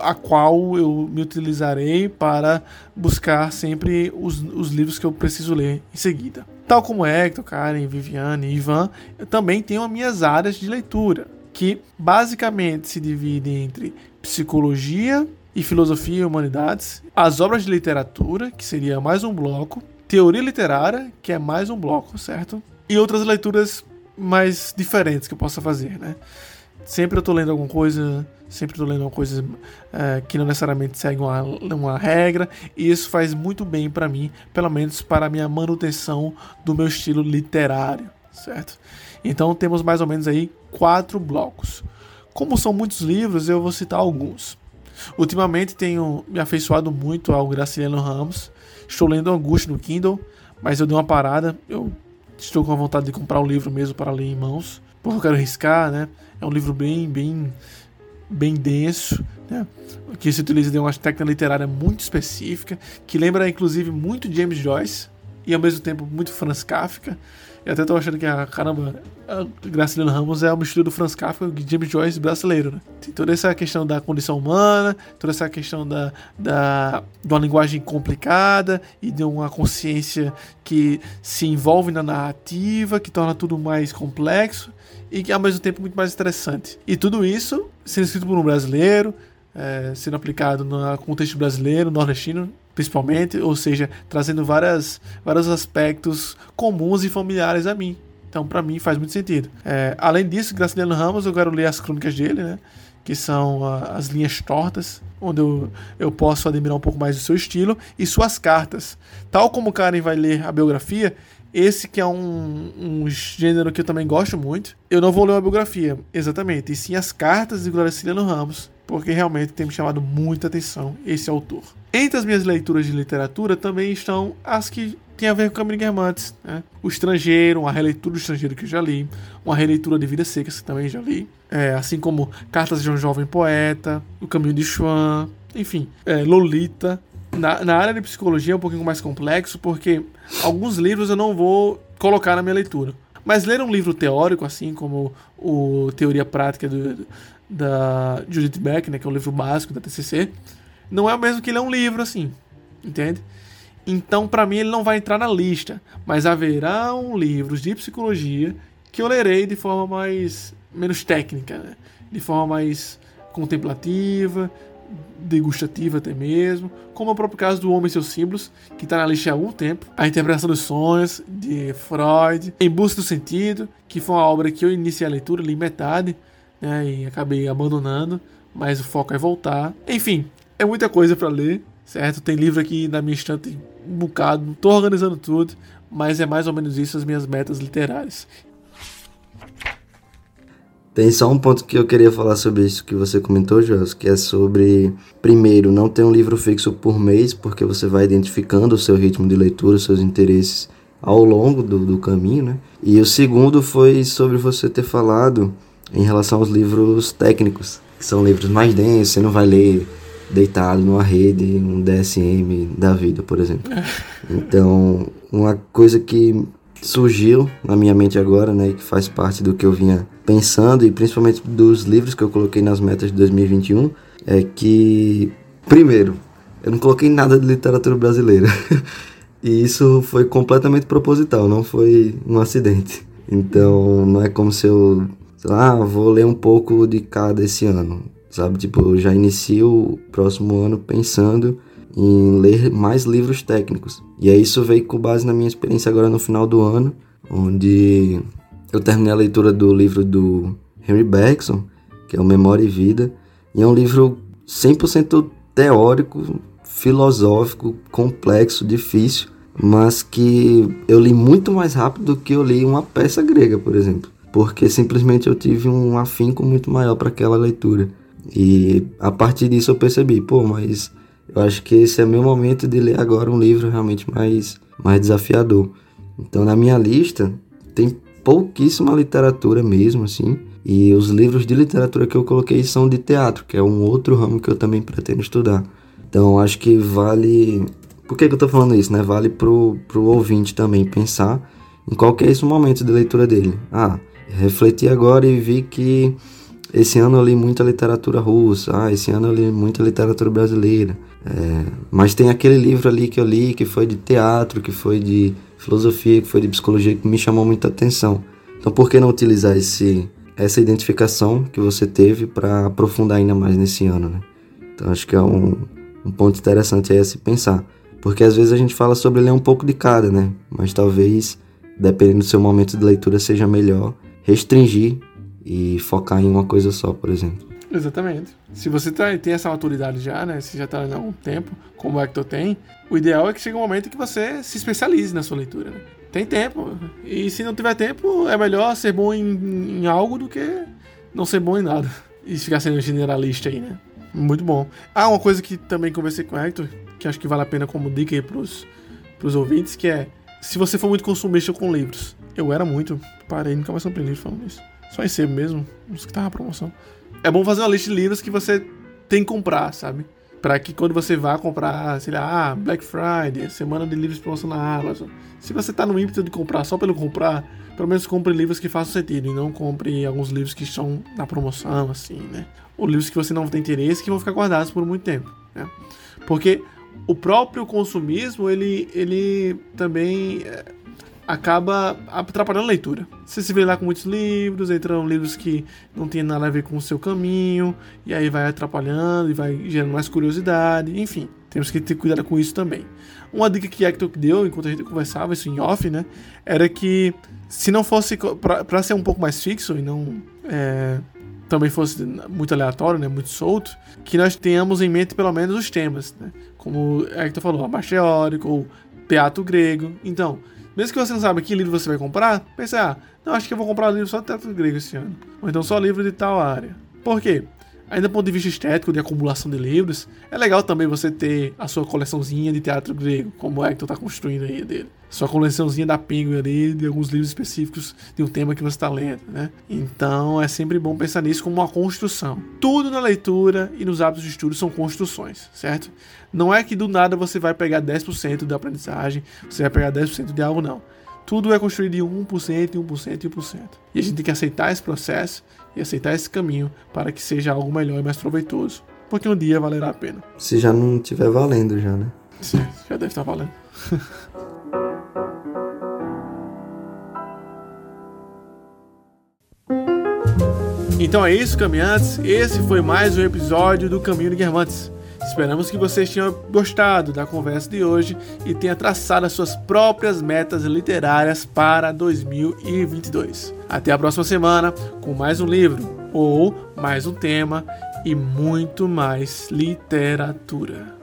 S1: a qual eu me utilizarei para buscar sempre os, os livros que eu preciso ler em seguida. Tal como Hector, Karen, Viviane e Ivan, eu também tenho as minhas áreas de leitura, que basicamente se dividem entre psicologia e filosofia e humanidades, as obras de literatura, que seria mais um bloco, teoria literária, que é mais um bloco, certo? E outras leituras mais diferentes que eu possa fazer, né? Sempre eu tô lendo alguma coisa, sempre tô lendo uma coisa é, que não necessariamente segue uma, uma regra, e isso faz muito bem para mim, pelo menos para a minha manutenção do meu estilo literário, certo? Então temos mais ou menos aí quatro blocos. Como são muitos livros, eu vou citar alguns. Ultimamente tenho me afeiçoado muito ao Graciliano Ramos. Estou lendo Angústia no Kindle, mas eu dei uma parada. Eu estou com a vontade de comprar o um livro mesmo para ler em mãos, porque eu quero arriscar, né? É um livro bem, bem, bem denso, né? Que se utiliza de uma técnica literária muito específica, que lembra inclusive muito James Joyce e ao mesmo tempo muito Franz Kafka. Eu até tô achando que, a, caramba, a Graciliano Ramos é o mistura do Franz Kafka e James Joyce brasileiro, né? Tem toda essa questão da condição humana, toda essa questão da, da, de uma linguagem complicada e de uma consciência que se envolve na narrativa, que torna tudo mais complexo e que ao mesmo tempo muito mais interessante. E tudo isso sendo escrito por um brasileiro, é, sendo aplicado no contexto brasileiro, nordestino, principalmente, ou seja, trazendo várias, vários aspectos comuns e familiares a mim. Então, para mim, faz muito sentido. É, além disso, Graciliano Ramos, eu quero ler as crônicas dele, né? Que são uh, as linhas tortas, onde eu, eu posso admirar um pouco mais do seu estilo, e suas cartas. Tal como o Karen vai ler a biografia, esse que é um, um gênero que eu também gosto muito. Eu não vou ler uma biografia, exatamente, e sim as cartas de Graciliano Ramos, porque realmente tem me chamado muita atenção esse autor. Entre as minhas leituras de literatura também estão as que têm a ver com Camille Guermantes. Né? O Estrangeiro, uma releitura do Estrangeiro que eu já li, uma releitura de Vidas Secas que também já li, é, assim como Cartas de um Jovem Poeta, O Caminho de Chuan, enfim, é, Lolita. Na, na área de psicologia é um pouquinho mais complexo, porque alguns livros eu não vou colocar na minha leitura. Mas ler um livro teórico, assim como o Teoria Prática do, da Judith Beck, né, que é o livro básico da TCC, não é o mesmo que ler um livro assim, entende? Então, para mim, ele não vai entrar na lista, mas haverão livros de psicologia que eu lerei de forma mais menos técnica, né? de forma mais contemplativa, degustativa até mesmo, como é o próprio caso do Homem e seus Símbolos, que está na lista há algum tempo, a interpretação dos sonhos de Freud, Em Busca do Sentido, que foi uma obra que eu iniciei a leitura, li metade, né, e acabei abandonando, mas o foco é voltar. Enfim, é muita coisa para ler, certo? Tem livro aqui na minha estante um bocado, tô organizando tudo, mas é mais ou menos isso as minhas metas literárias.
S5: Tem só um ponto que eu queria falar sobre isso que você comentou, Jos, que é sobre, primeiro, não ter um livro fixo por mês, porque você vai identificando o seu ritmo de leitura, os seus interesses ao longo do, do caminho, né? E o segundo foi sobre você ter falado em relação aos livros técnicos, que são livros mais densos, você não vai ler deitado numa rede, um DSM da vida, por exemplo. [laughs] Então, uma coisa que surgiu na minha mente agora, né, que faz parte do que eu vinha pensando e principalmente dos livros que eu coloquei nas metas de 2021, é que primeiro, eu não coloquei nada de literatura brasileira. [laughs] e isso foi completamente proposital, não foi um acidente. Então, não é como se eu sei lá, vou ler um pouco de cada esse ano, sabe? Tipo, eu já inicio o próximo ano pensando em ler mais livros técnicos. E aí isso veio com base na minha experiência agora no final do ano, onde eu terminei a leitura do livro do Henry Bergson, que é o Memória e Vida, e é um livro 100% teórico, filosófico, complexo, difícil, mas que eu li muito mais rápido do que eu li uma peça grega, por exemplo porque simplesmente eu tive um afinco muito maior para aquela leitura. E a partir disso eu percebi, pô, mas eu acho que esse é meu momento de ler agora um livro realmente mais, mais desafiador. Então na minha lista tem pouquíssima literatura mesmo, assim. E os livros de literatura que eu coloquei são de teatro, que é um outro ramo que eu também pretendo estudar. Então acho que vale. Por que, que eu tô falando isso, né? Vale pro, pro ouvinte também pensar em qual que é esse momento de leitura dele. Ah, refleti agora e vi que esse ano eu li muita literatura russa, ah, esse ano eu li muita literatura brasileira. É, mas tem aquele livro ali que eu li que foi de teatro, que foi de filosofia, que foi de psicologia, que me chamou muita atenção. Então por que não utilizar esse, essa identificação que você teve para aprofundar ainda mais nesse ano, né? Então acho que é um, um ponto interessante aí a se pensar. Porque às vezes a gente fala sobre ler um pouco de cada, né? Mas talvez, dependendo do seu momento de leitura, seja melhor restringir e focar em uma coisa só, por exemplo.
S1: Exatamente. Se você tá, tem essa maturidade já, né? Se já está há algum tempo, como o Hector tem, o ideal é que chegue um momento que você se especialize na sua leitura. Né? Tem tempo. E se não tiver tempo, é melhor ser bom em, em algo do que não ser bom em nada. E ficar sendo generalista aí, né? Muito bom. Ah, uma coisa que também conversei com o Hector, que acho que vale a pena como dica aí pros, pros ouvintes, que é se você for muito consumista com livros. Eu era muito, parei, nunca mais comprei livro falando isso. Só recebo mesmo, os que tava na promoção. É bom fazer uma lista de livros que você tem que comprar, sabe? Para que quando você vá comprar, sei lá, ah, Black Friday, semana de livros de promoção na Amazon. Se você tá no ímpeto de comprar só pelo comprar, pelo menos compre livros que façam sentido e não compre alguns livros que estão na promoção, assim, né? Ou livros que você não tem interesse que vão ficar guardados por muito tempo, né? Porque o próprio consumismo, ele, ele também é, acaba atrapalhando a leitura. Você se vê lá com muitos livros, entram livros que não tem nada a ver com o seu caminho, e aí vai atrapalhando e vai gerando mais curiosidade, enfim. Temos que ter cuidado com isso também. Uma dica que Hector deu enquanto a gente conversava, isso em off, né? Era que se não fosse para ser um pouco mais fixo e não é, também fosse muito aleatório, né? Muito solto, que nós tenhamos em mente pelo menos os temas, né? Como Hector falou, a teórico ou teatro grego. Então, mesmo que você não saiba que livro você vai comprar, pense, ah, não, acho que eu vou comprar um livro só de teatro grego esse ano. Ou então só livro de tal área. Por quê? Ainda do ponto de vista estético, de acumulação de livros, é legal também você ter a sua coleçãozinha de teatro grego, como o Hector está construindo aí dele. Sua coleçãozinha da Penguin ali, de alguns livros específicos de um tema que você está lendo, né? Então é sempre bom pensar nisso como uma construção. Tudo na leitura e nos hábitos de estudo são construções, certo? Não é que do nada você vai pegar 10% da aprendizagem, você vai pegar 10% de algo, não. Tudo é construído de 1%, 1% e 1%. E a gente tem que aceitar esse processo e aceitar esse caminho para que seja algo melhor e mais proveitoso. Porque um dia valerá a pena.
S5: Se já não estiver valendo já, né?
S1: Sim, já deve estar valendo. [laughs] então é isso, caminhantes. Esse foi mais um episódio do Caminho de Guermantes. Esperamos que vocês tenham gostado da conversa de hoje e tenham traçado as suas próprias metas literárias para 2022. Até a próxima semana com mais um livro ou mais um tema e muito mais literatura.